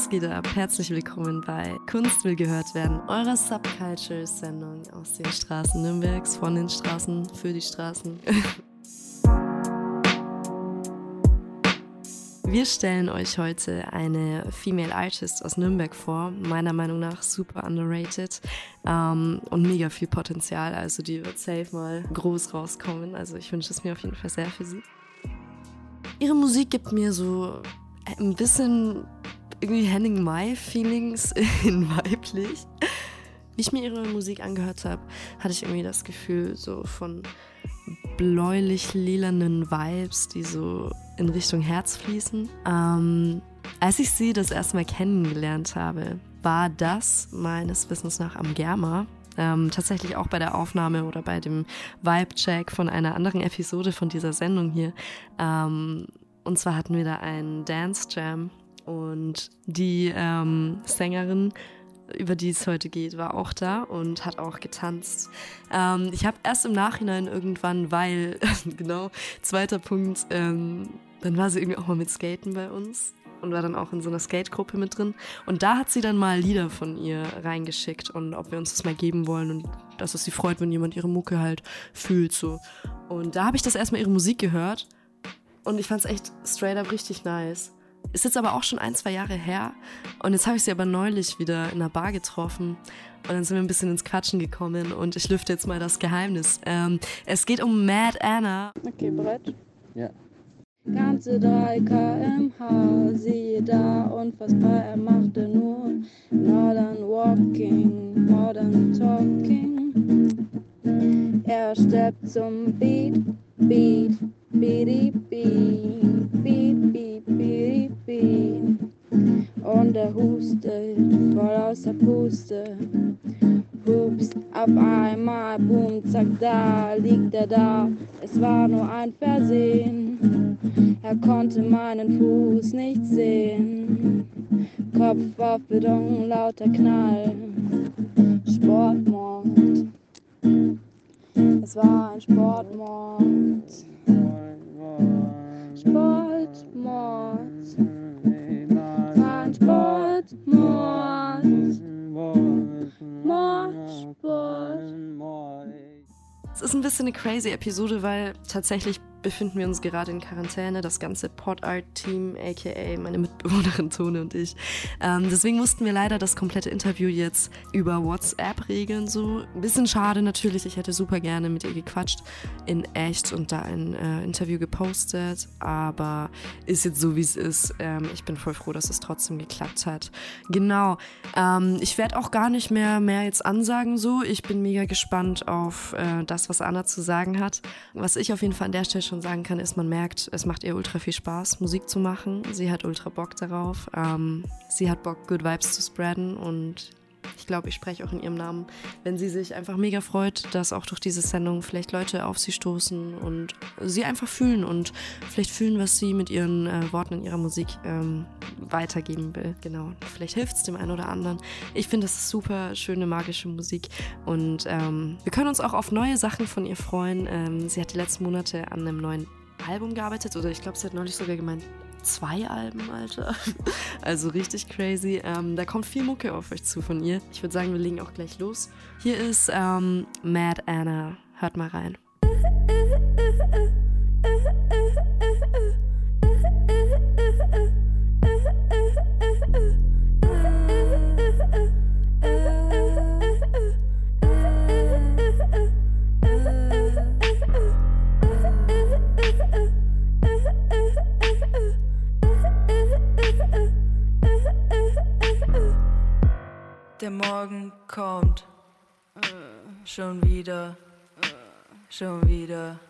was geht ab? Herzlich willkommen bei Kunst will gehört werden, eurer Subculture-Sendung aus den Straßen Nürnbergs, von den Straßen, für die Straßen. Wir stellen euch heute eine Female Artist aus Nürnberg vor, meiner Meinung nach super underrated ähm, und mega viel Potenzial. Also die wird safe mal groß rauskommen. Also ich wünsche es mir auf jeden Fall sehr für sie. Ihre Musik gibt mir so ein bisschen irgendwie Henning Mai-Feelings in weiblich. Wie ich mir ihre Musik angehört habe, hatte ich irgendwie das Gefühl so von bläulich-lilanen Vibes, die so in Richtung Herz fließen. Ähm, als ich sie das erste Mal kennengelernt habe, war das meines Wissens nach am Germa. Ähm, tatsächlich auch bei der Aufnahme oder bei dem Vibe-Check von einer anderen Episode von dieser Sendung hier. Ähm, und zwar hatten wir da einen Dance Jam und die ähm, Sängerin, über die es heute geht, war auch da und hat auch getanzt. Ähm, ich habe erst im Nachhinein irgendwann, weil, genau, zweiter Punkt, ähm, dann war sie irgendwie auch mal mit Skaten bei uns und war dann auch in so einer Skate-Gruppe mit drin. Und da hat sie dann mal Lieder von ihr reingeschickt und ob wir uns das mal geben wollen und dass es sie freut, wenn jemand ihre Mucke halt fühlt so. Und da habe ich das erstmal ihre Musik gehört und ich fand es echt straight up richtig nice. Ist jetzt aber auch schon ein, zwei Jahre her. Und jetzt habe ich sie aber neulich wieder in einer Bar getroffen. Und dann sind wir ein bisschen ins Quatschen gekommen. Und ich lüfte jetzt mal das Geheimnis. Ähm, es geht um Mad Anna. Okay, bereit? Ja. Ganze 3 kmh, siehe da, unfassbar, er machte nur Modern Walking, Modern Talking. Er steppt zum Beat, Beat, Beat, Beat, Beat. Und er hustet voll aus der Puste. Hups, auf einmal, boom, zack, da liegt er da. Es war nur ein Versehen. Er konnte meinen Fuß nicht sehen. Kopf auf Beton, lauter Knall. Sportmord. Es war ein Sportmord. Sportmord. War ein Sportmord. Mordsport. Es ist ein bisschen eine crazy Episode, weil tatsächlich befinden wir uns gerade in Quarantäne, das ganze Pod-Art-Team, aka meine Mitbewohnerin Tone und ich. Ähm, deswegen mussten wir leider das komplette Interview jetzt über WhatsApp regeln. So ein bisschen schade natürlich. Ich hätte super gerne mit ihr gequatscht in echt und da ein äh, Interview gepostet, aber ist jetzt so wie es ist. Ähm, ich bin voll froh, dass es trotzdem geklappt hat. Genau. Ähm, ich werde auch gar nicht mehr mehr jetzt ansagen so. Ich bin mega gespannt auf äh, das, was Anna zu sagen hat. Was ich auf jeden Fall an der Stelle schon sagen kann, ist, man merkt, es macht ihr ultra viel Spaß, Musik zu machen. Sie hat ultra Bock darauf. Ähm, sie hat Bock, Good Vibes zu spreaden und ich glaube, ich spreche auch in ihrem Namen, wenn sie sich einfach mega freut, dass auch durch diese Sendung vielleicht Leute auf sie stoßen und sie einfach fühlen und vielleicht fühlen, was sie mit ihren äh, Worten in ihrer Musik ähm, weitergeben will. Genau, vielleicht hilft es dem einen oder anderen. Ich finde, das ist super schöne, magische Musik und ähm, wir können uns auch auf neue Sachen von ihr freuen. Ähm, sie hat die letzten Monate an einem neuen Album gearbeitet oder ich glaube, sie hat neulich sogar gemeint, zwei Alben, Alter. Also richtig crazy. Ähm, da kommt viel Mucke auf euch zu von ihr. Ich würde sagen, wir legen auch gleich los. Hier ist ähm, Mad Anna. Hört mal rein. Schon wieder. Schon wieder.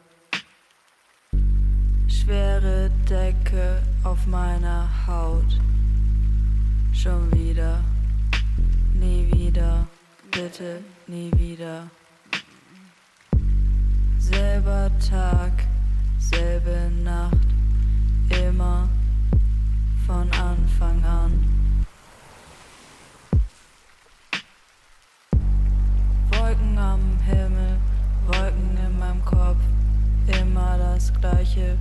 Schwere Decke auf meiner Haut. Schon wieder. Nie wieder. Bitte nie wieder. Selber Tag, selbe Nacht. Immer von Anfang an. Wolken am Himmel, Wolken in meinem Kopf, immer das gleiche,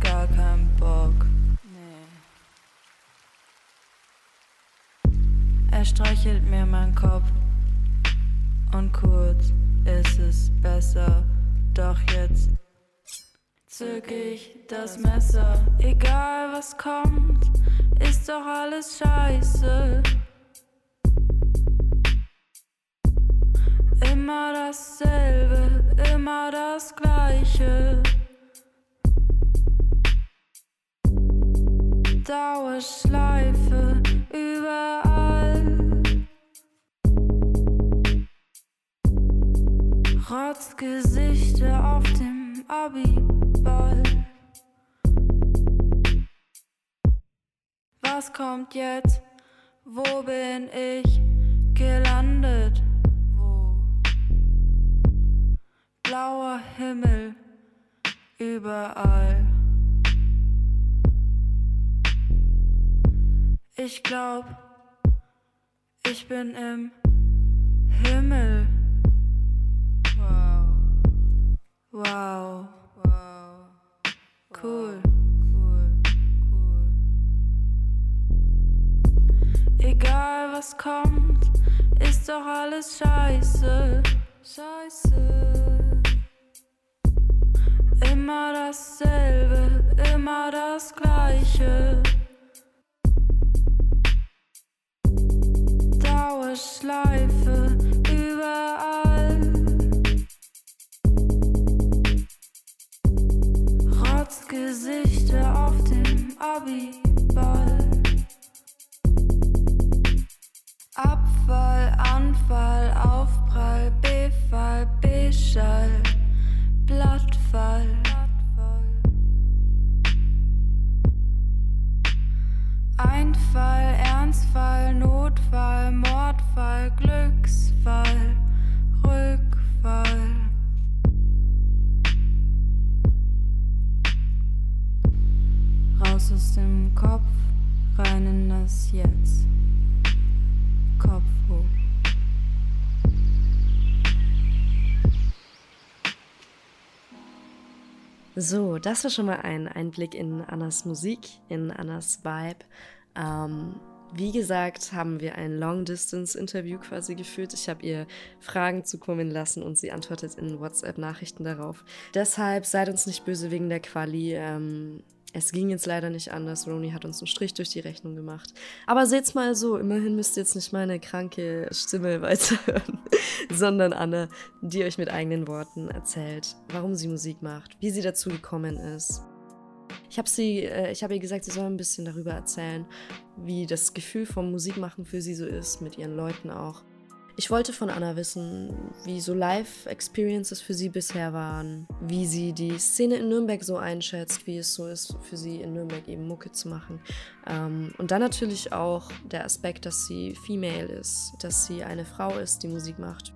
gar kein Bock. Nee. Er streichelt mir meinen Kopf und kurz ist es besser, doch jetzt zück ich das Messer. Egal was kommt, ist doch alles scheiße. Immer dasselbe, immer das gleiche. Dauerschleife überall. Rotzgesichter auf dem Abiball. Was kommt jetzt? Wo bin ich gelandet? Blauer Himmel überall. Ich glaub, ich bin im Himmel. Wow, wow, cool, cool, cool. Egal was kommt, ist doch alles scheiße, scheiße. Immer dasselbe, immer das gleiche. Dauerschleife überall. Gesichter auf dem Abiball. Abfall, Anfall, Aufprall, Befall, Beschall, Blattfall. Ernstfall, Notfall, Mordfall, Glücksfall, Rückfall. Raus aus dem Kopf, rein in das Jetzt. Kopf hoch. So, das war schon mal ein Einblick in Annas Musik, in Annas Vibe. Ähm, wie gesagt, haben wir ein Long-Distance-Interview quasi geführt. Ich habe ihr Fragen zukommen lassen und sie antwortet in WhatsApp-Nachrichten darauf. Deshalb seid uns nicht böse wegen der Quali. Ähm, es ging jetzt leider nicht anders. Roni hat uns einen Strich durch die Rechnung gemacht. Aber seht's mal so, immerhin müsst ihr jetzt nicht meine kranke Stimme weiterhören, sondern Anne, die euch mit eigenen Worten erzählt, warum sie Musik macht, wie sie dazu gekommen ist. Ich habe sie, äh, ich habe ihr gesagt, sie soll ein bisschen darüber erzählen, wie das Gefühl vom Musikmachen für sie so ist, mit ihren Leuten auch. Ich wollte von Anna wissen, wie so Live-Experiences für sie bisher waren, wie sie die Szene in Nürnberg so einschätzt, wie es so ist für sie in Nürnberg eben Mucke zu machen. Ähm, und dann natürlich auch der Aspekt, dass sie female ist, dass sie eine Frau ist, die Musik macht.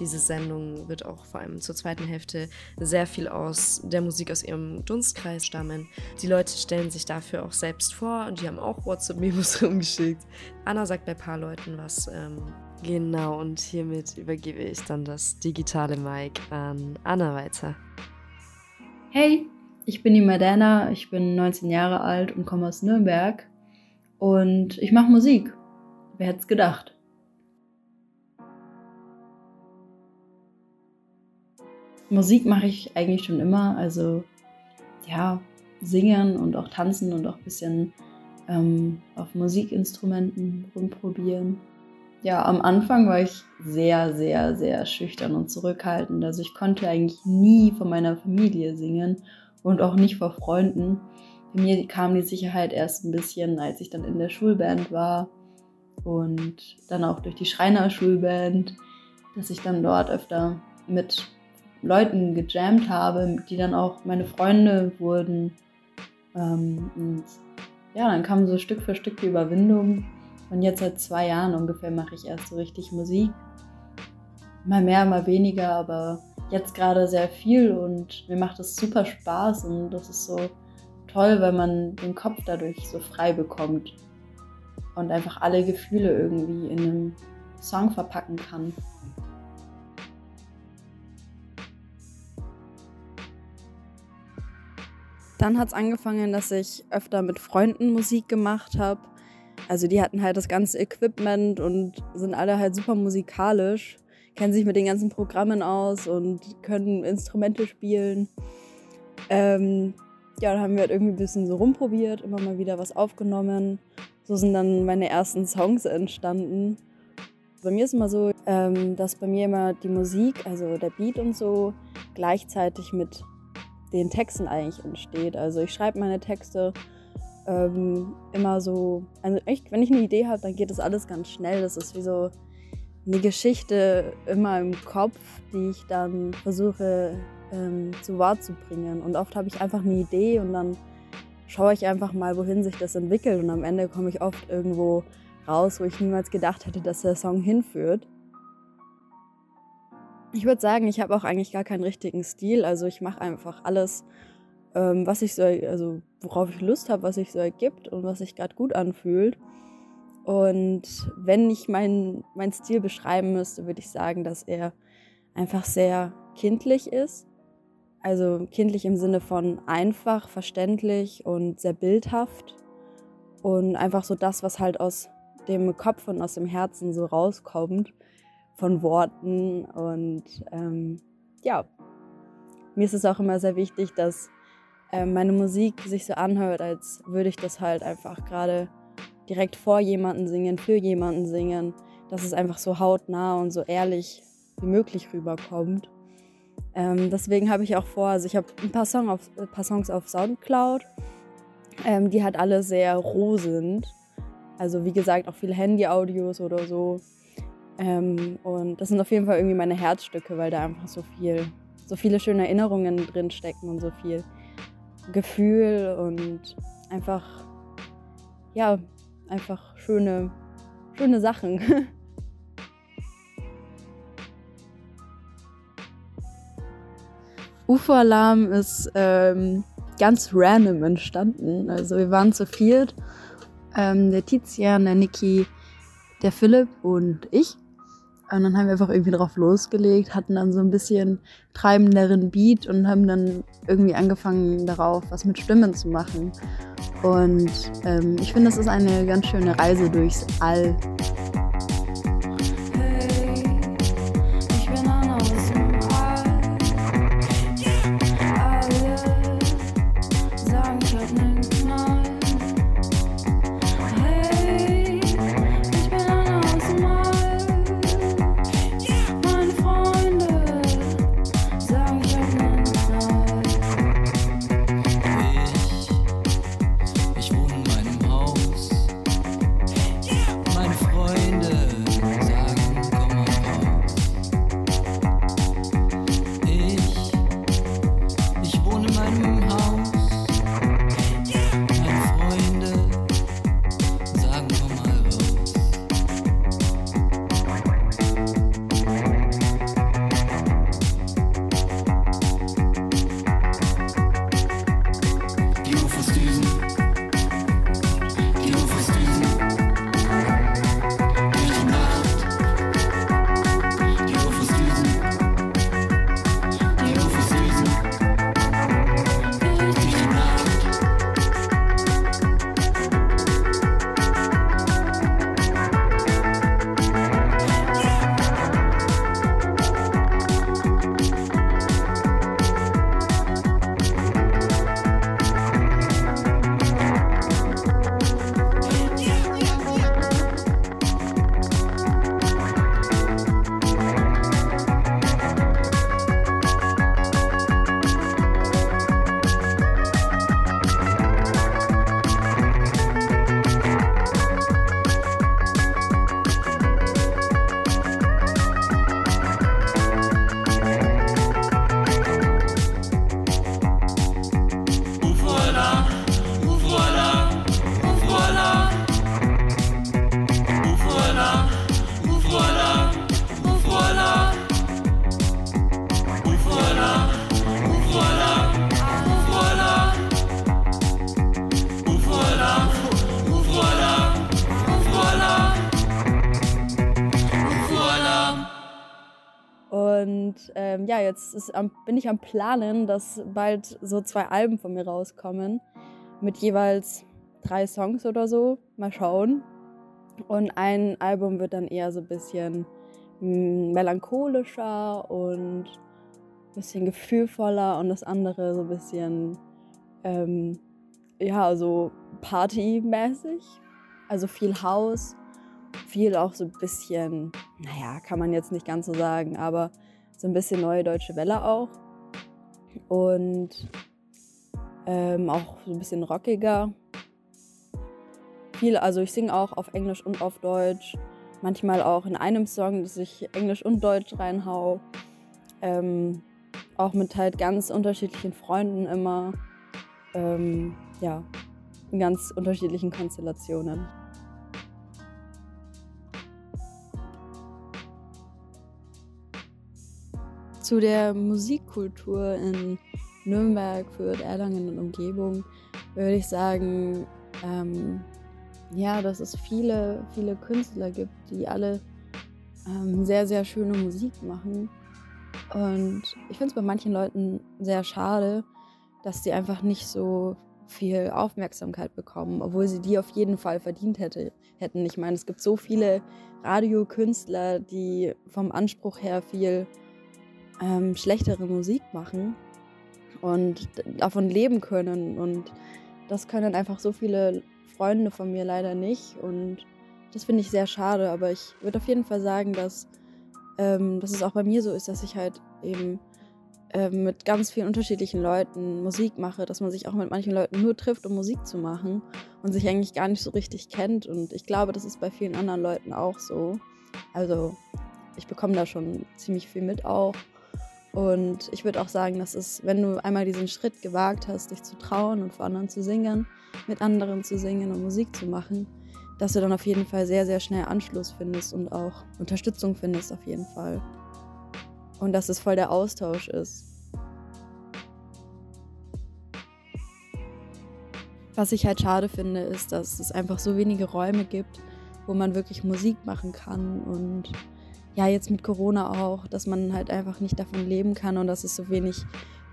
Diese Sendung wird auch vor allem zur zweiten Hälfte sehr viel aus der Musik aus ihrem Dunstkreis stammen. Die Leute stellen sich dafür auch selbst vor und die haben auch WhatsApp-Memos rumgeschickt. Anna sagt bei ein paar Leuten was. Ähm, genau, und hiermit übergebe ich dann das digitale Mic an Anna weiter. Hey, ich bin die Madana, ich bin 19 Jahre alt und komme aus Nürnberg und ich mache Musik. Wer hätte es gedacht? Musik mache ich eigentlich schon immer. Also ja, singen und auch tanzen und auch ein bisschen ähm, auf Musikinstrumenten rumprobieren. Ja, am Anfang war ich sehr, sehr, sehr schüchtern und zurückhaltend. Also ich konnte eigentlich nie von meiner Familie singen und auch nicht vor Freunden. Bei mir kam die Sicherheit erst ein bisschen, als ich dann in der Schulband war und dann auch durch die Schreiner-Schulband, dass ich dann dort öfter mit Leuten gejammt habe, die dann auch meine Freunde wurden. Ähm, und ja, dann kam so Stück für Stück die Überwindung. Und jetzt seit zwei Jahren ungefähr mache ich erst so richtig Musik. Mal mehr, mal weniger, aber jetzt gerade sehr viel und mir macht es super Spaß und das ist so toll, weil man den Kopf dadurch so frei bekommt und einfach alle Gefühle irgendwie in einem Song verpacken kann. Dann hat es angefangen, dass ich öfter mit Freunden Musik gemacht habe. also die hatten halt das ganze Equipment und sind alle halt super musikalisch, kennen sich mit den ganzen Programmen aus und können Instrumente spielen. Ähm, ja, da haben wir halt irgendwie ein bisschen so rumprobiert, immer mal wieder was aufgenommen. So sind dann meine ersten Songs entstanden. Bei mir ist immer so, ähm, dass bei mir immer die Musik, also der Beat und so, gleichzeitig mit den Texten eigentlich entsteht. Also ich schreibe meine Texte ähm, immer so, also echt, wenn ich eine Idee habe, dann geht das alles ganz schnell. Das ist wie so eine Geschichte immer im Kopf, die ich dann versuche ähm, zu Wort zu bringen. Und oft habe ich einfach eine Idee und dann schaue ich einfach mal, wohin sich das entwickelt. Und am Ende komme ich oft irgendwo raus, wo ich niemals gedacht hätte, dass der Song hinführt. Ich würde sagen, ich habe auch eigentlich gar keinen richtigen Stil. Also ich mache einfach alles, ähm, was ich so, also worauf ich Lust habe, was sich so ergibt und was sich gerade gut anfühlt. Und wenn ich meinen mein Stil beschreiben müsste, würde ich sagen, dass er einfach sehr kindlich ist. Also kindlich im Sinne von einfach, verständlich und sehr bildhaft. Und einfach so das, was halt aus dem Kopf und aus dem Herzen so rauskommt von Worten. Und ähm, ja, mir ist es auch immer sehr wichtig, dass äh, meine Musik sich so anhört, als würde ich das halt einfach gerade direkt vor jemanden singen, für jemanden singen, dass es einfach so hautnah und so ehrlich wie möglich rüberkommt. Ähm, deswegen habe ich auch vor, also ich habe ein paar, Song auf, ein paar Songs auf Soundcloud, ähm, die halt alle sehr roh sind. Also wie gesagt, auch viele Handy-Audios oder so. Ähm, und das sind auf jeden Fall irgendwie meine Herzstücke, weil da einfach so viel, so viele schöne Erinnerungen drin stecken und so viel Gefühl und einfach, ja, einfach schöne, schöne Sachen. UFO-Alarm ist ähm, ganz random entstanden. Also wir waren zu viert, ähm, der Tizian, der Niki, der Philipp und ich. Und dann haben wir einfach irgendwie drauf losgelegt, hatten dann so ein bisschen treibenderen Beat und haben dann irgendwie angefangen darauf, was mit Stimmen zu machen. Und ähm, ich finde, das ist eine ganz schöne Reise durchs All. Ähm, ja, jetzt ist, bin ich am Planen, dass bald so zwei Alben von mir rauskommen. Mit jeweils drei Songs oder so. Mal schauen. Und ein Album wird dann eher so ein bisschen mm, melancholischer und ein bisschen gefühlvoller und das andere so ein bisschen, ähm, ja, so partymäßig. Also viel Haus, viel auch so ein bisschen, naja, kann man jetzt nicht ganz so sagen, aber so ein bisschen neue deutsche Welle auch. Und ähm, auch so ein bisschen rockiger. Viel, also ich singe auch auf Englisch und auf Deutsch. Manchmal auch in einem Song, dass ich Englisch und Deutsch reinhau. Ähm, auch mit halt ganz unterschiedlichen Freunden immer. Ähm, ja, in ganz unterschiedlichen Konstellationen. Zu der Musikkultur in Nürnberg, Fürth, Erlangen und Umgebung würde ich sagen, ähm, ja, dass es viele, viele Künstler gibt, die alle ähm, sehr, sehr schöne Musik machen. Und ich finde es bei manchen Leuten sehr schade, dass sie einfach nicht so viel Aufmerksamkeit bekommen, obwohl sie die auf jeden Fall verdient hätte, hätten. Ich meine, es gibt so viele Radiokünstler, die vom Anspruch her viel ähm, schlechtere Musik machen und davon leben können. Und das können einfach so viele Freunde von mir leider nicht. Und das finde ich sehr schade. Aber ich würde auf jeden Fall sagen, dass, ähm, dass es auch bei mir so ist, dass ich halt eben ähm, mit ganz vielen unterschiedlichen Leuten Musik mache, dass man sich auch mit manchen Leuten nur trifft, um Musik zu machen und sich eigentlich gar nicht so richtig kennt. Und ich glaube, das ist bei vielen anderen Leuten auch so. Also ich bekomme da schon ziemlich viel mit auch. Und ich würde auch sagen, dass es, wenn du einmal diesen Schritt gewagt hast, dich zu trauen und vor anderen zu singen, mit anderen zu singen und Musik zu machen, dass du dann auf jeden Fall sehr, sehr schnell Anschluss findest und auch Unterstützung findest auf jeden Fall. Und dass es voll der Austausch ist. Was ich halt schade finde, ist, dass es einfach so wenige Räume gibt, wo man wirklich Musik machen kann und ja, jetzt mit Corona auch, dass man halt einfach nicht davon leben kann und dass es so wenig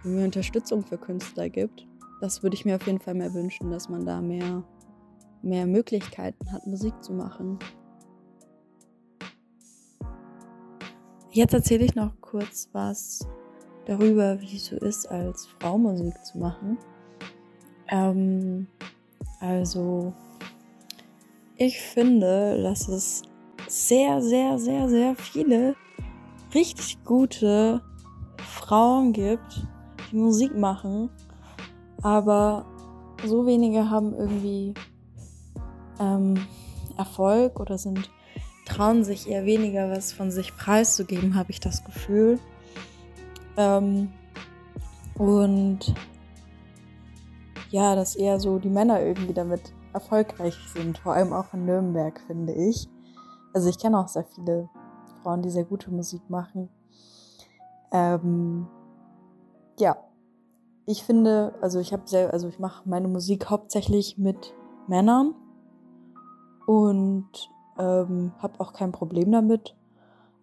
Unterstützung für Künstler gibt. Das würde ich mir auf jeden Fall mehr wünschen, dass man da mehr, mehr Möglichkeiten hat, Musik zu machen. Jetzt erzähle ich noch kurz was darüber, wie es so ist, als Frau Musik zu machen. Ähm, also, ich finde, dass es sehr, sehr, sehr, sehr viele richtig gute Frauen gibt, die Musik machen, aber so wenige haben irgendwie ähm, Erfolg oder sind trauen sich eher weniger was von sich preiszugeben, habe ich das Gefühl. Ähm, und ja, dass eher so die Männer irgendwie damit erfolgreich sind, vor allem auch in Nürnberg, finde ich. Also ich kenne auch sehr viele Frauen, die sehr gute Musik machen. Ähm, ja, ich finde, also ich habe also ich mache meine Musik hauptsächlich mit Männern und ähm, habe auch kein Problem damit.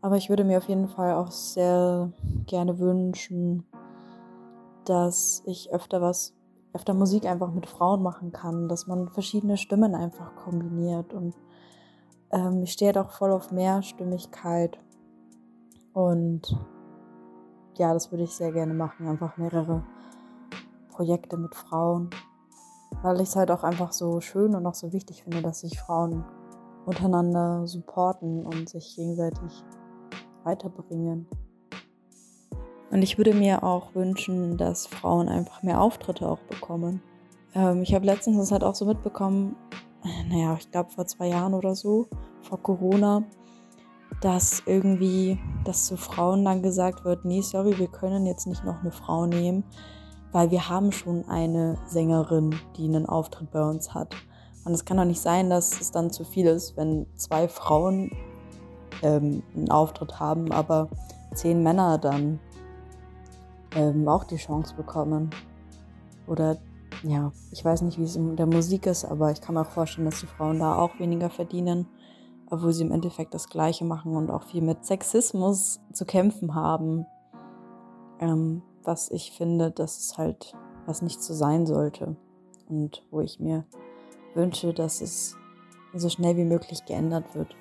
Aber ich würde mir auf jeden Fall auch sehr gerne wünschen, dass ich öfter was, öfter Musik einfach mit Frauen machen kann, dass man verschiedene Stimmen einfach kombiniert und ähm, ich stehe auch voll auf Mehrstimmigkeit. Und ja, das würde ich sehr gerne machen. Einfach mehrere Projekte mit Frauen. Weil ich es halt auch einfach so schön und auch so wichtig finde, dass sich Frauen untereinander supporten und sich gegenseitig weiterbringen. Und ich würde mir auch wünschen, dass Frauen einfach mehr Auftritte auch bekommen. Ähm, ich habe letztens das halt auch so mitbekommen, naja, ich glaube vor zwei Jahren oder so, vor Corona, dass irgendwie, dass zu Frauen dann gesagt wird, nee, sorry, wir können jetzt nicht noch eine Frau nehmen, weil wir haben schon eine Sängerin, die einen Auftritt bei uns hat. Und es kann doch nicht sein, dass es dann zu viel ist, wenn zwei Frauen ähm, einen Auftritt haben, aber zehn Männer dann ähm, auch die Chance bekommen. Oder ja, ich weiß nicht, wie es in der Musik ist, aber ich kann mir auch vorstellen, dass die Frauen da auch weniger verdienen, obwohl sie im Endeffekt das Gleiche machen und auch viel mit Sexismus zu kämpfen haben. Ähm, was ich finde, dass es halt was nicht so sein sollte. Und wo ich mir wünsche, dass es so schnell wie möglich geändert wird.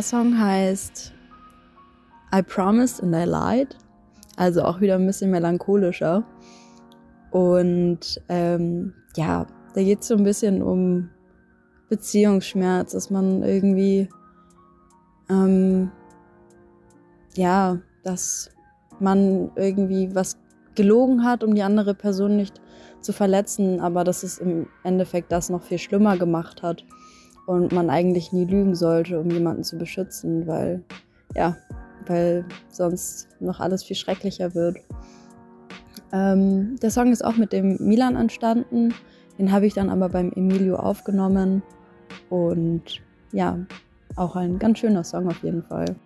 Der Song heißt I Promised and I Lied. Also auch wieder ein bisschen melancholischer. Und ähm, ja, da geht es so ein bisschen um Beziehungsschmerz, dass man irgendwie, ähm, ja, dass man irgendwie was gelogen hat, um die andere Person nicht zu verletzen, aber dass es im Endeffekt das noch viel schlimmer gemacht hat und man eigentlich nie lügen sollte, um jemanden zu beschützen, weil ja, weil sonst noch alles viel schrecklicher wird. Ähm, der Song ist auch mit dem Milan entstanden. Den habe ich dann aber beim Emilio aufgenommen. Und ja, auch ein ganz schöner Song auf jeden Fall.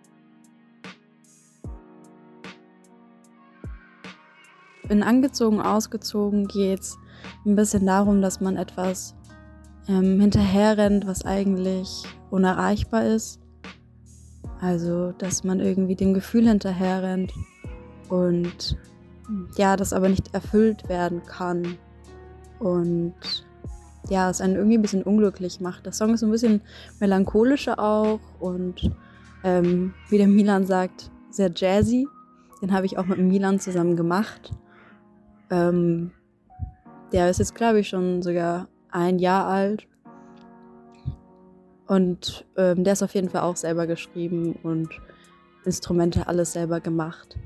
In Angezogen, Ausgezogen geht es ein bisschen darum, dass man etwas ähm, hinterherrennt, was eigentlich unerreichbar ist. Also, dass man irgendwie dem Gefühl hinterherrennt und ja, das aber nicht erfüllt werden kann. Und ja, es einen irgendwie ein bisschen unglücklich macht. Der Song ist ein bisschen melancholischer auch und ähm, wie der Milan sagt, sehr jazzy. Den habe ich auch mit Milan zusammen gemacht. Ähm, der ist jetzt, glaube ich, schon sogar ein Jahr alt. Und ähm, der ist auf jeden Fall auch selber geschrieben und Instrumente alles selber gemacht.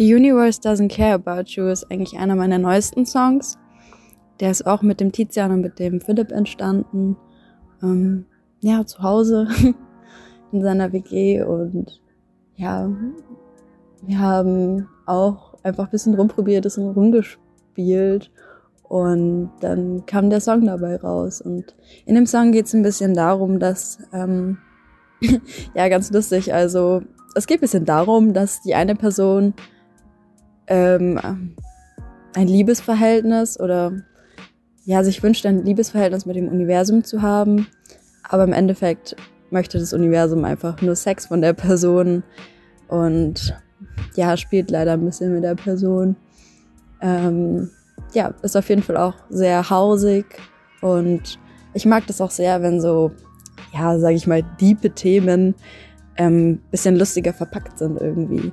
The Universe Doesn't Care About You ist eigentlich einer meiner neuesten Songs. Der ist auch mit dem Tizian und mit dem Philipp entstanden. Ähm, ja, zu Hause in seiner WG und ja, wir haben auch einfach ein bisschen rumprobiert, ein bisschen rumgespielt und dann kam der Song dabei raus. Und in dem Song geht es ein bisschen darum, dass, ähm, ja, ganz lustig, also es geht ein bisschen darum, dass die eine Person ähm, ein Liebesverhältnis oder ja, sich wünscht, ein Liebesverhältnis mit dem Universum zu haben, aber im Endeffekt möchte das Universum einfach nur Sex von der Person und ja, spielt leider ein bisschen mit der Person. Ähm, ja, ist auf jeden Fall auch sehr hausig und ich mag das auch sehr, wenn so, ja, sag ich mal, diepe Themen ähm, bisschen lustiger verpackt sind irgendwie.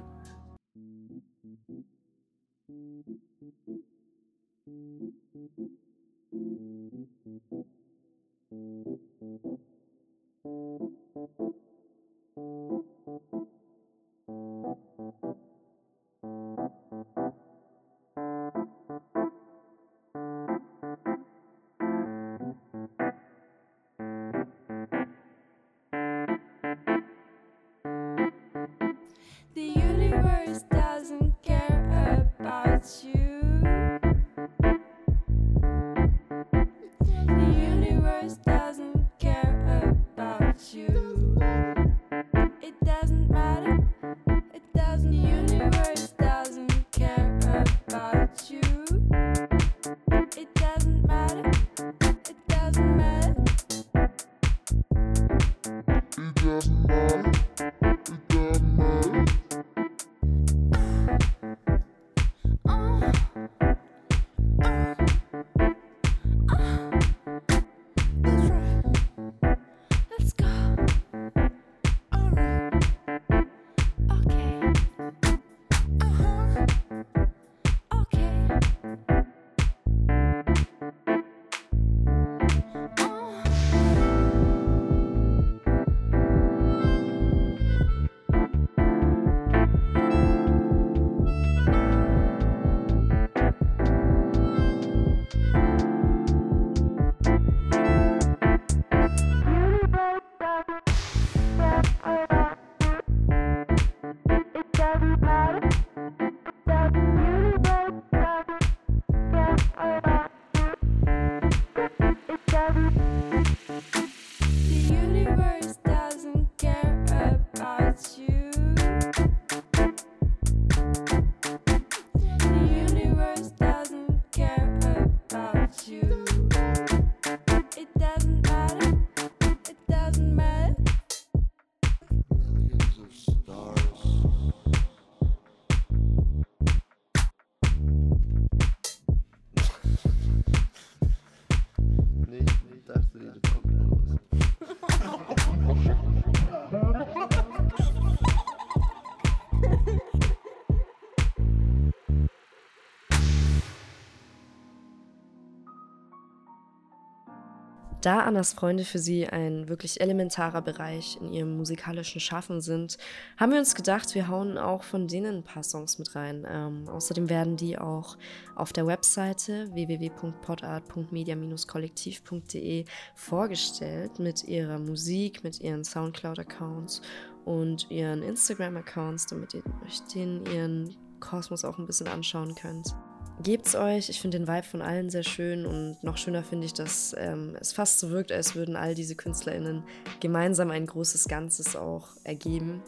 Da Annas Freunde für sie ein wirklich elementarer Bereich in ihrem musikalischen Schaffen sind, haben wir uns gedacht, wir hauen auch von denen ein paar Songs mit rein. Ähm, außerdem werden die auch auf der Webseite www.podart.media-kollektiv.de vorgestellt mit ihrer Musik, mit ihren Soundcloud-Accounts und ihren Instagram-Accounts, damit ihr euch den ihren Kosmos auch ein bisschen anschauen könnt gebt's euch. Ich finde den Vibe von allen sehr schön und noch schöner finde ich, dass ähm, es fast so wirkt, als würden all diese KünstlerInnen gemeinsam ein großes Ganzes auch ergeben.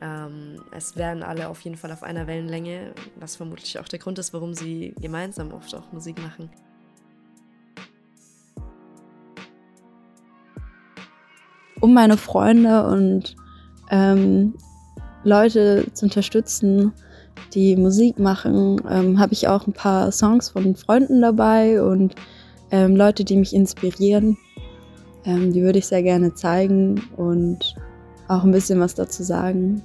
Ähm, es wären alle auf jeden Fall auf einer Wellenlänge, was vermutlich auch der Grund ist, warum sie gemeinsam oft auch Musik machen. Um meine Freunde und ähm, Leute zu unterstützen, die Musik machen, ähm, habe ich auch ein paar Songs von Freunden dabei und ähm, Leute, die mich inspirieren. Ähm, die würde ich sehr gerne zeigen und auch ein bisschen was dazu sagen.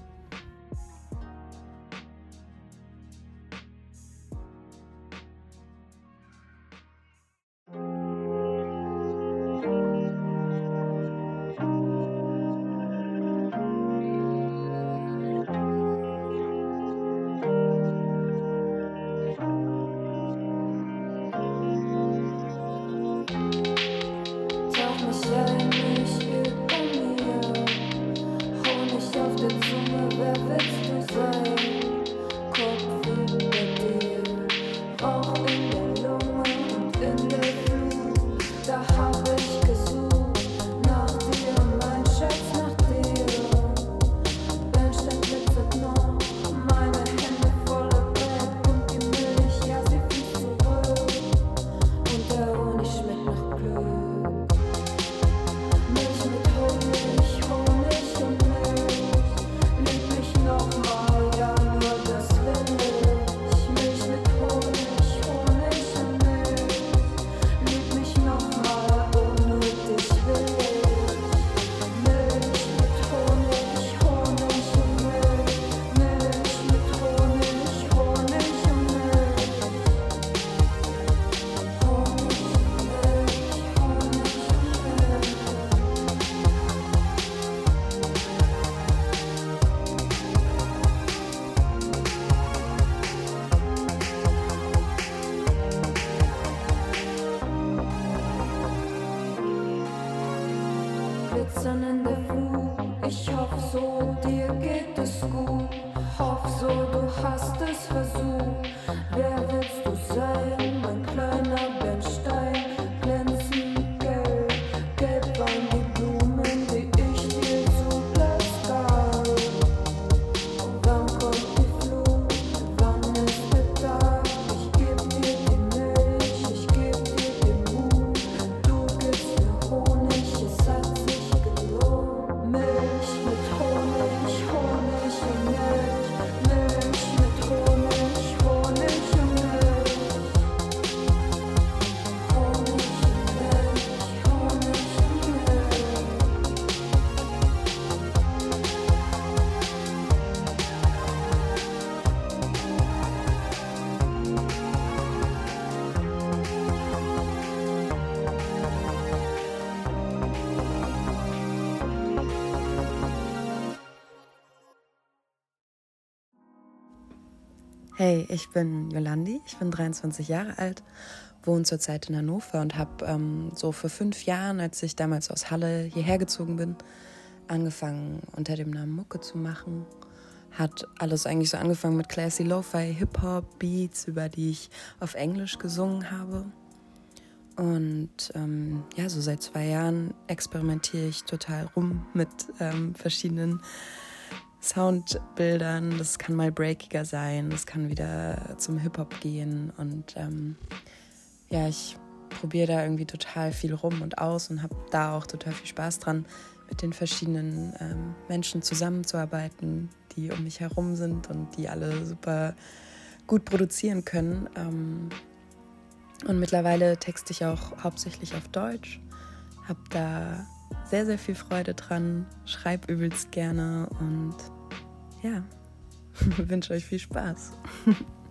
Hey, ich bin Jolandi, ich bin 23 Jahre alt, wohne zurzeit in Hannover und habe ähm, so vor fünf Jahren, als ich damals aus Halle hierher gezogen bin, angefangen unter dem Namen Mucke zu machen. Hat alles eigentlich so angefangen mit classy Lo-Fi, Hip-Hop, Beats, über die ich auf Englisch gesungen habe. Und ähm, ja, so seit zwei Jahren experimentiere ich total rum mit ähm, verschiedenen Soundbildern. Das kann mal breakiger sein, das kann wieder zum Hip-Hop gehen. Und ähm, ja, ich probiere da irgendwie total viel rum und aus und habe da auch total viel Spaß dran, mit den verschiedenen ähm, Menschen zusammenzuarbeiten, die um mich herum sind und die alle super gut produzieren können. Ähm, und mittlerweile texte ich auch hauptsächlich auf Deutsch, habe da sehr, sehr viel Freude dran, schreibe übelst gerne und ja, wünsche euch viel Spaß.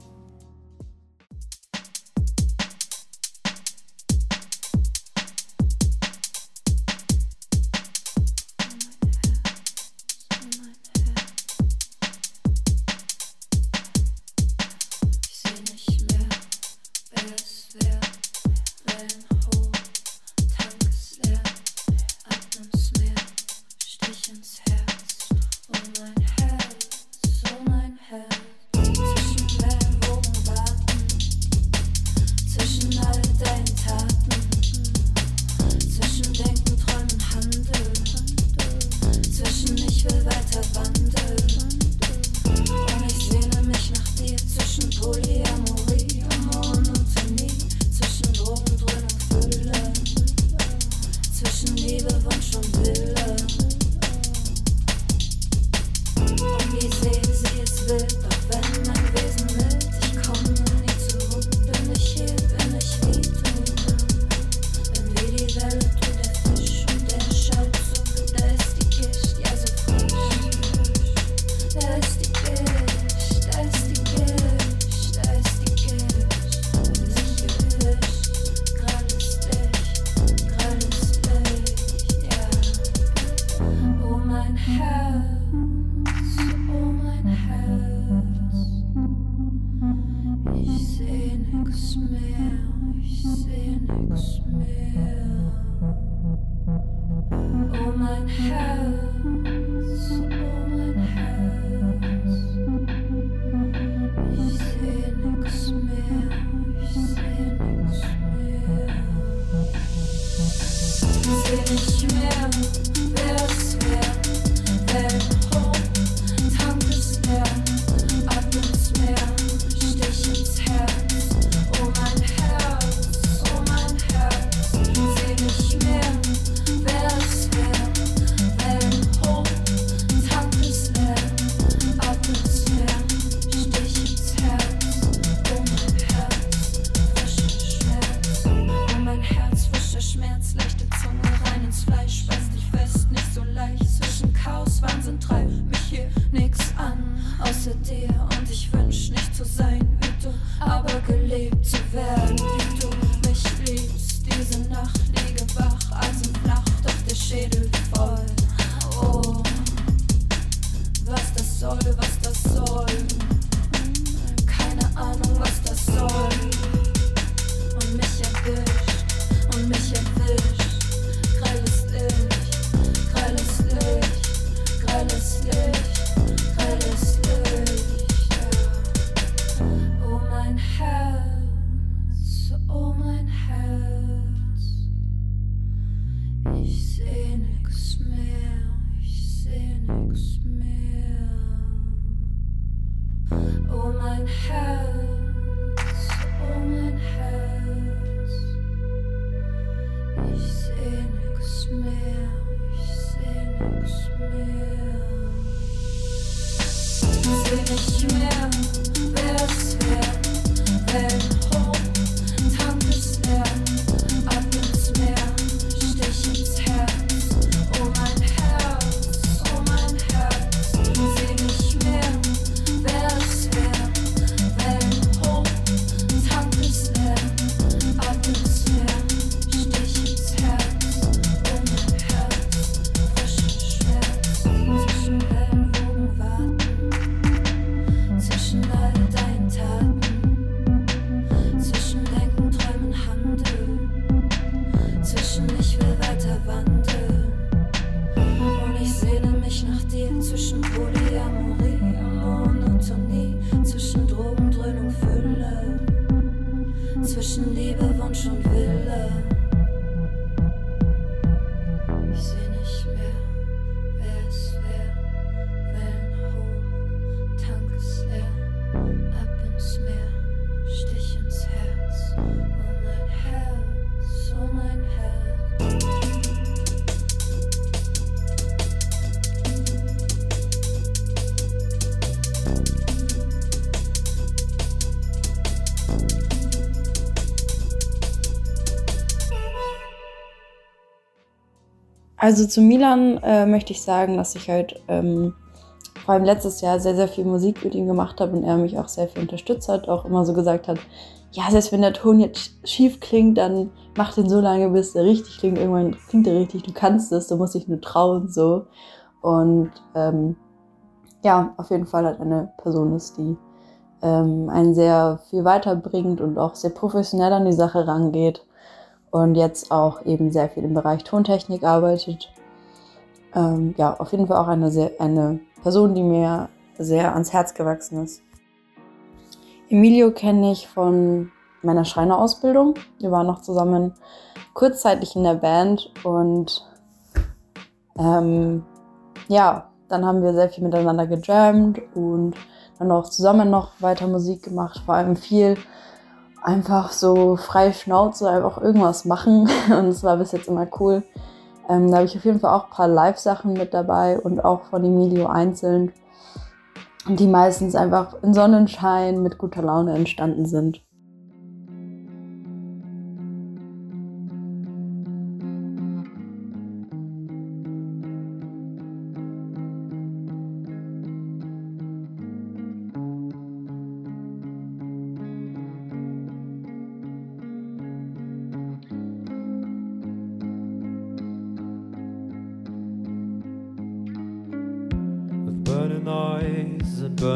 Also zu Milan äh, möchte ich sagen, dass ich halt ähm, vor allem letztes Jahr sehr, sehr viel Musik mit ihm gemacht habe und er mich auch sehr viel unterstützt hat, auch immer so gesagt hat, ja, selbst wenn der Ton jetzt schief klingt, dann mach den so lange, bis der richtig klingt. Irgendwann klingt der richtig, du kannst es, du musst dich nur trauen, so. Und ähm, ja, auf jeden Fall halt eine Person ist, die ähm, einen sehr viel weiterbringt und auch sehr professionell an die Sache rangeht und jetzt auch eben sehr viel im Bereich Tontechnik arbeitet. Ähm, ja, auf jeden Fall auch eine, sehr, eine Person, die mir sehr ans Herz gewachsen ist. Emilio kenne ich von meiner Schreinerausbildung. Wir waren noch zusammen kurzzeitig in der Band und ähm, ja, dann haben wir sehr viel miteinander gejammt und dann auch zusammen noch weiter Musik gemacht, vor allem viel einfach so freie Schnauze einfach irgendwas machen. Und es war bis jetzt immer cool. Ähm, da habe ich auf jeden Fall auch ein paar Live-Sachen mit dabei und auch von Emilio einzeln, die meistens einfach in Sonnenschein mit guter Laune entstanden sind.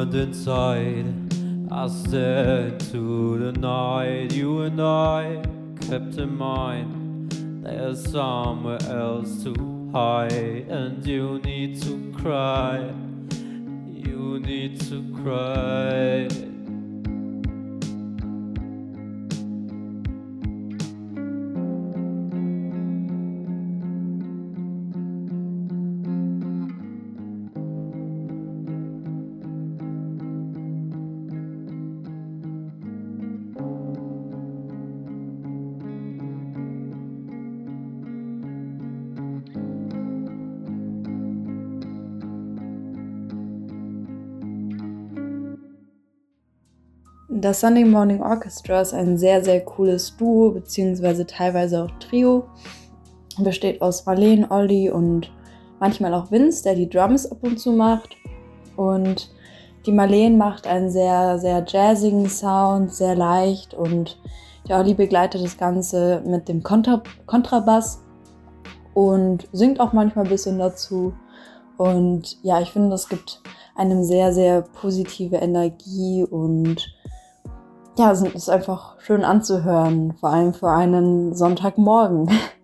Burned inside. I stared to the night. You and I kept in mind there's somewhere else to hide, and you need to cry. You need to cry. Das Sunday Morning Orchestra ist ein sehr, sehr cooles Duo, beziehungsweise teilweise auch Trio. Besteht aus Marlene, Olli und manchmal auch Vince, der die Drums ab und zu macht. Und die Marlene macht einen sehr, sehr jazzigen Sound, sehr leicht und der Olli begleitet das Ganze mit dem Kontra Kontrabass und singt auch manchmal ein bisschen dazu. Und ja, ich finde, das gibt einem sehr, sehr positive Energie und ja, es ist einfach schön anzuhören, vor allem für einen Sonntagmorgen.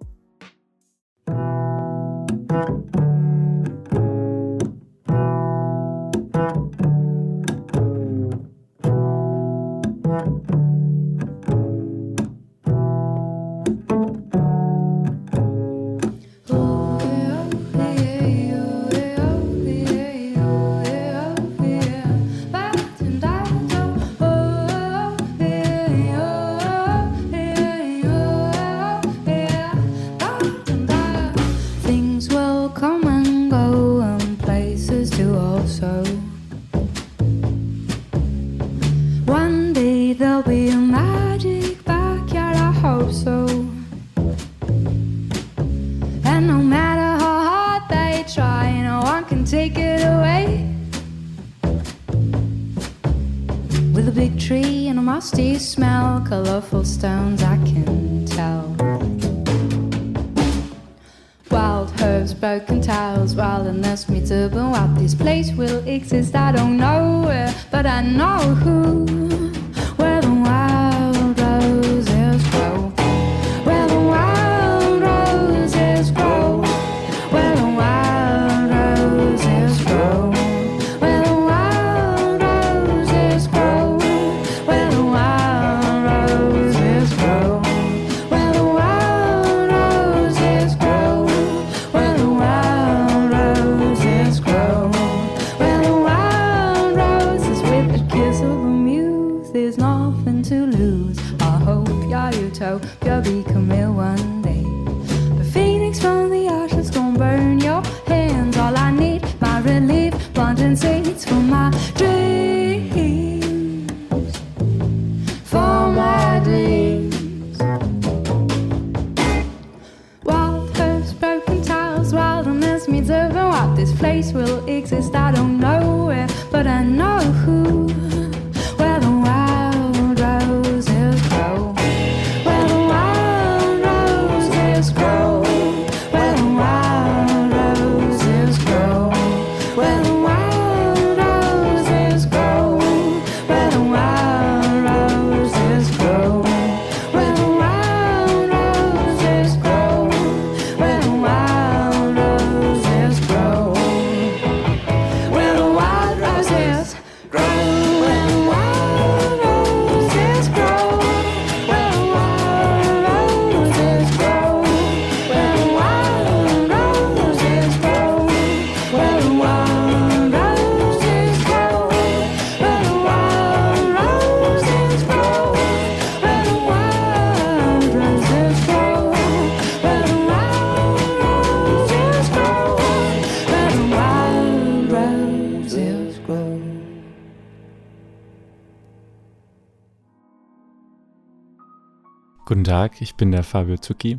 Tag, ich bin der Fabio Zucchi.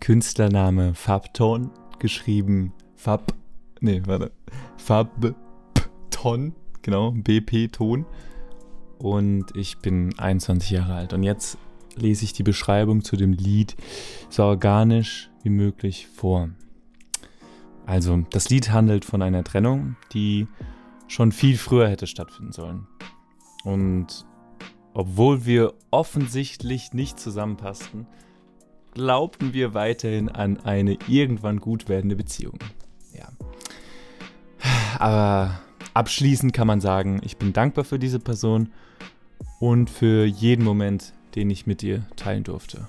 Künstlername Fabton, geschrieben Fab, nee, warte, Fabton, genau, BP-Ton. Und ich bin 21 Jahre alt. Und jetzt lese ich die Beschreibung zu dem Lied so organisch wie möglich vor. Also, das Lied handelt von einer Trennung, die schon viel früher hätte stattfinden sollen. Und obwohl wir offensichtlich nicht zusammenpassten, glaubten wir weiterhin an eine irgendwann gut werdende Beziehung. Ja. Aber abschließend kann man sagen, ich bin dankbar für diese Person und für jeden Moment, den ich mit ihr teilen durfte.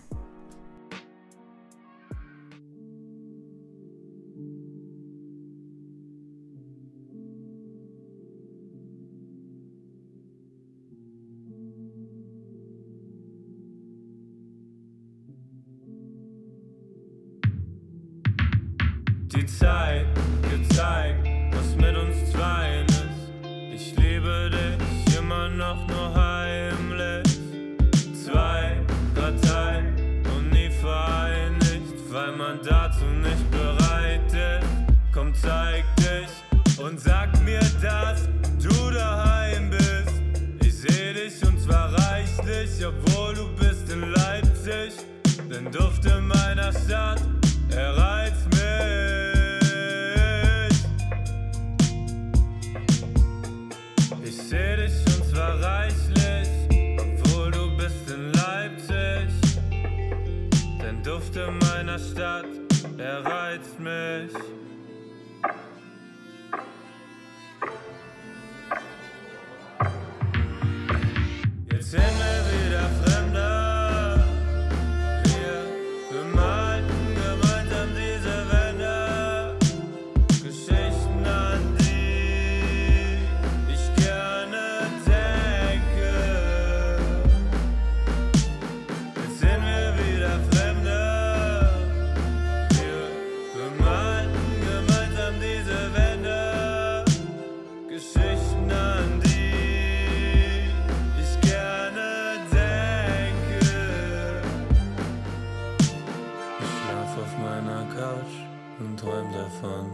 Couch und träum davon,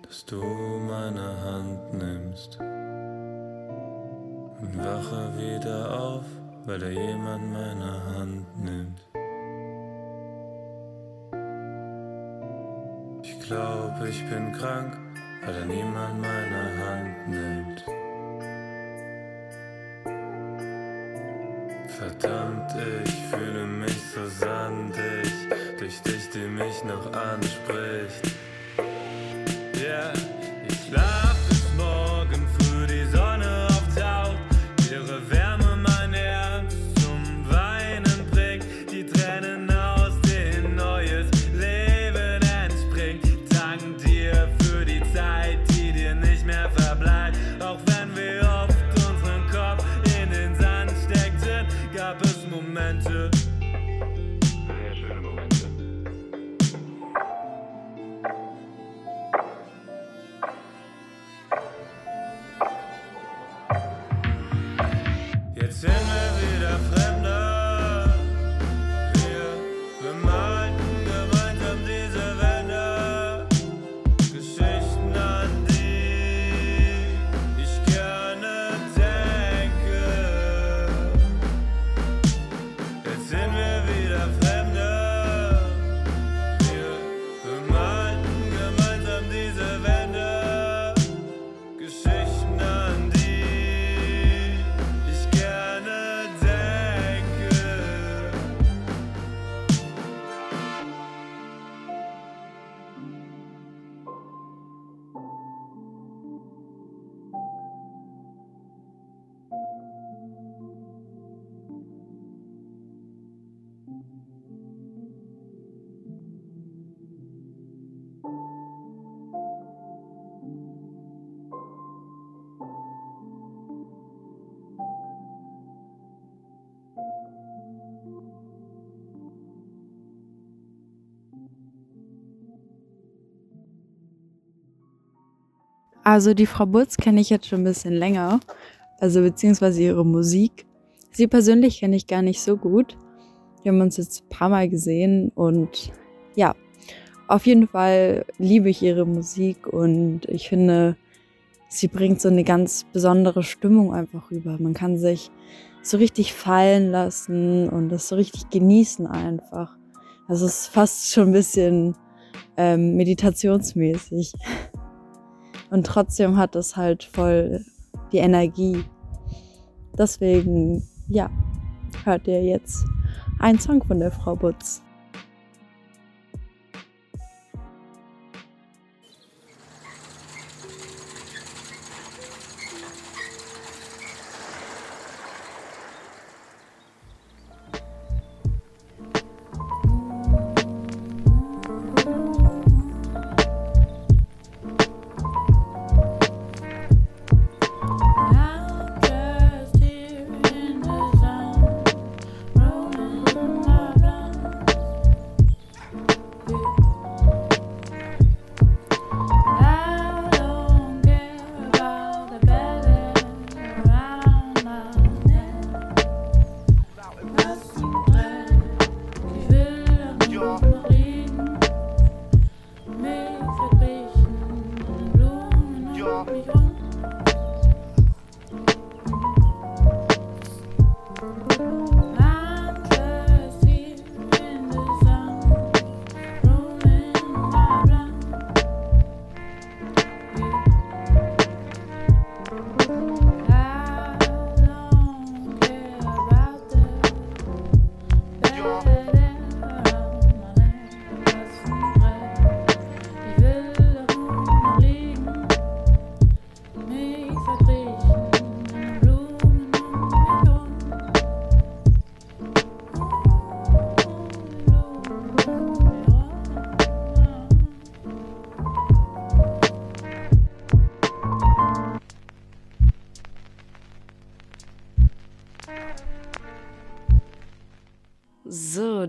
dass du meine Hand nimmst. Und wache wieder auf, weil da jemand meine Hand nimmt. Ich glaube, ich bin krank, weil da niemand meine Hand nimmt. Verdammt, ich fühle mich so sandig durch dich, die mich noch anspricht. Ja, Also die Frau Butz kenne ich jetzt schon ein bisschen länger, also beziehungsweise ihre Musik. Sie persönlich kenne ich gar nicht so gut, Wir haben uns jetzt ein paar Mal gesehen und ja, auf jeden Fall liebe ich ihre Musik und ich finde, sie bringt so eine ganz besondere Stimmung einfach rüber. Man kann sich so richtig fallen lassen und das so richtig genießen einfach. Es ist fast schon ein bisschen ähm, meditationsmäßig. Und trotzdem hat es halt voll die Energie. Deswegen, ja, hört ihr jetzt einen Song von der Frau Butz.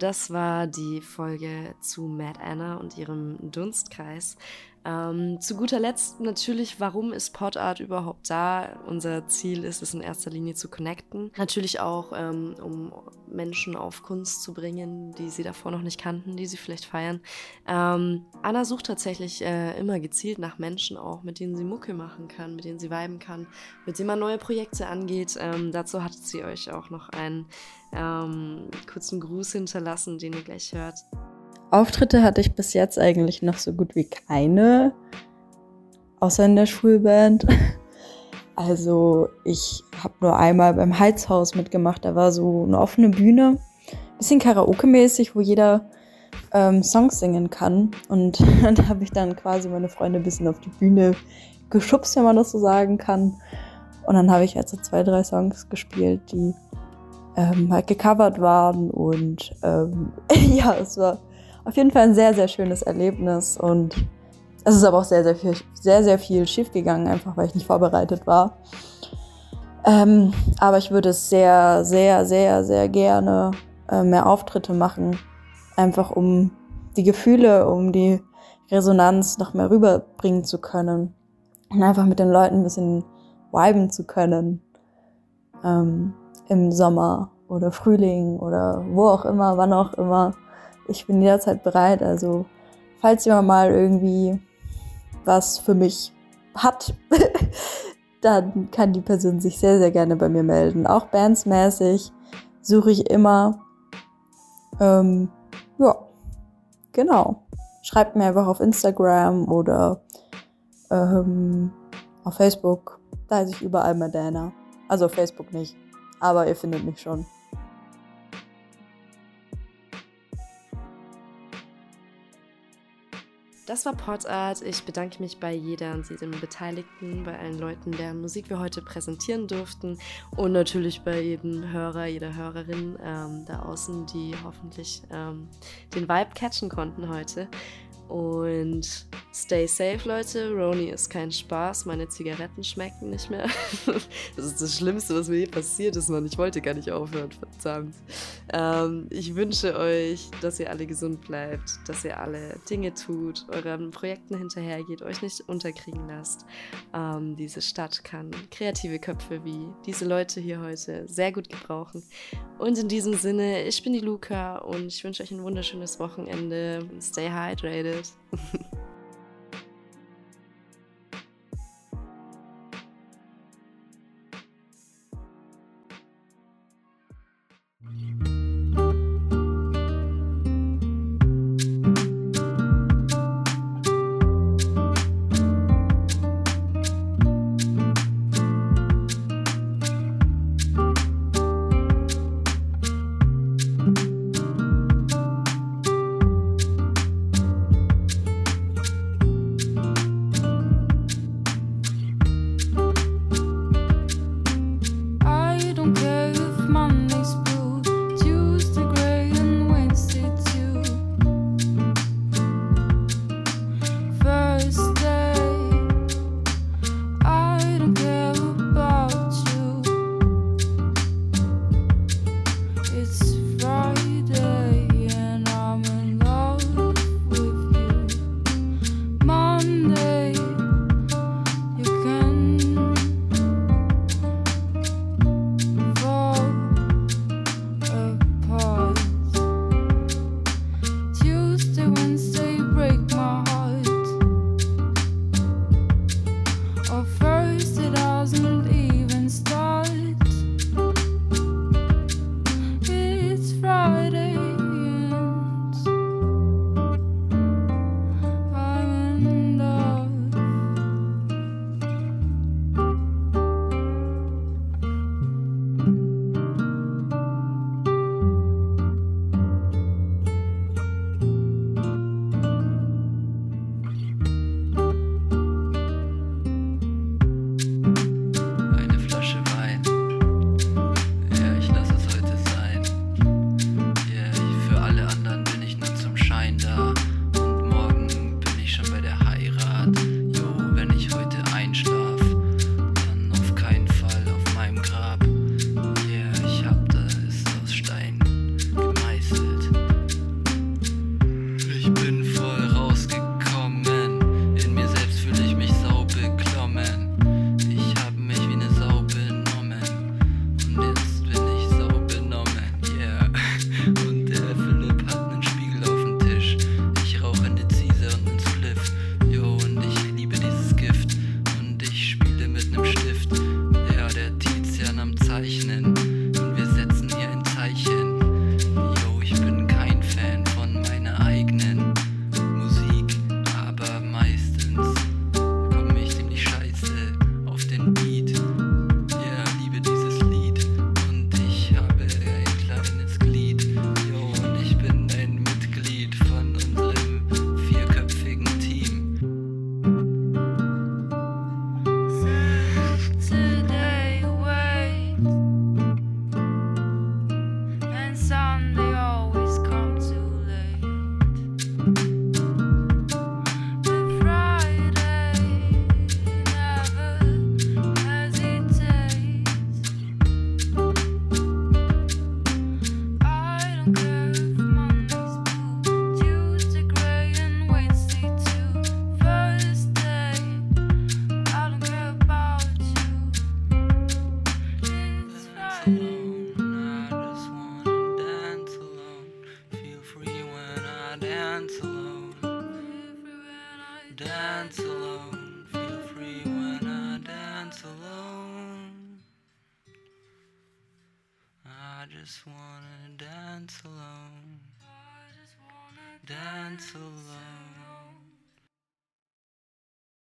Das war die Folge zu Mad Anna und ihrem Dunstkreis. Ähm, zu guter Letzt natürlich, warum ist Pod Art überhaupt da? Unser Ziel ist es in erster Linie zu connecten. Natürlich auch, ähm, um Menschen auf Kunst zu bringen, die sie davor noch nicht kannten, die sie vielleicht feiern. Ähm, Anna sucht tatsächlich äh, immer gezielt nach Menschen auch, mit denen sie Mucke machen kann, mit denen sie viben kann, mit denen man neue Projekte angeht. Ähm, dazu hat sie euch auch noch einen ähm, kurzen Gruß hinterlassen, den ihr gleich hört. Auftritte hatte ich bis jetzt eigentlich noch so gut wie keine, außer in der Schulband. Also ich habe nur einmal beim Heizhaus mitgemacht, da war so eine offene Bühne, bisschen Karaoke-mäßig, wo jeder ähm, Songs singen kann. Und da habe ich dann quasi meine Freunde ein bisschen auf die Bühne geschubst, wenn man das so sagen kann. Und dann habe ich also zwei, drei Songs gespielt, die ähm, halt gecovert waren. Und ähm, ja, es war auf jeden Fall ein sehr, sehr schönes Erlebnis und es ist aber auch sehr, sehr viel, sehr, sehr viel schiefgegangen, einfach weil ich nicht vorbereitet war. Ähm, aber ich würde es sehr, sehr, sehr, sehr gerne äh, mehr Auftritte machen, einfach um die Gefühle, um die Resonanz noch mehr rüberbringen zu können und einfach mit den Leuten ein bisschen viben zu können ähm, im Sommer oder Frühling oder wo auch immer, wann auch immer ich bin jederzeit bereit. Also, falls jemand mal irgendwie was für mich hat, dann kann die Person sich sehr, sehr gerne bei mir melden. Auch bandsmäßig suche ich immer. Ähm, ja, genau. Schreibt mir einfach auf Instagram oder ähm, auf Facebook. Da heiße ich überall Madana. Also auf Facebook nicht. Aber ihr findet mich schon. Das war Podart. Ich bedanke mich bei jeder und jedem Beteiligten, bei allen Leuten, deren Musik wir heute präsentieren durften und natürlich bei jedem Hörer, jeder Hörerin ähm, da außen, die hoffentlich ähm, den Vibe catchen konnten heute. Und stay safe, Leute. Roni ist kein Spaß. Meine Zigaretten schmecken nicht mehr. das ist das Schlimmste, was mir je passiert ist, Mann. Ich wollte gar nicht aufhören, verdammt. Ähm, ich wünsche euch, dass ihr alle gesund bleibt, dass ihr alle Dinge tut, euren Projekten hinterhergeht, euch nicht unterkriegen lasst. Ähm, diese Stadt kann kreative Köpfe wie diese Leute hier heute sehr gut gebrauchen. Und in diesem Sinne, ich bin die Luca und ich wünsche euch ein wunderschönes Wochenende. Stay hydrated. Cheers. cancel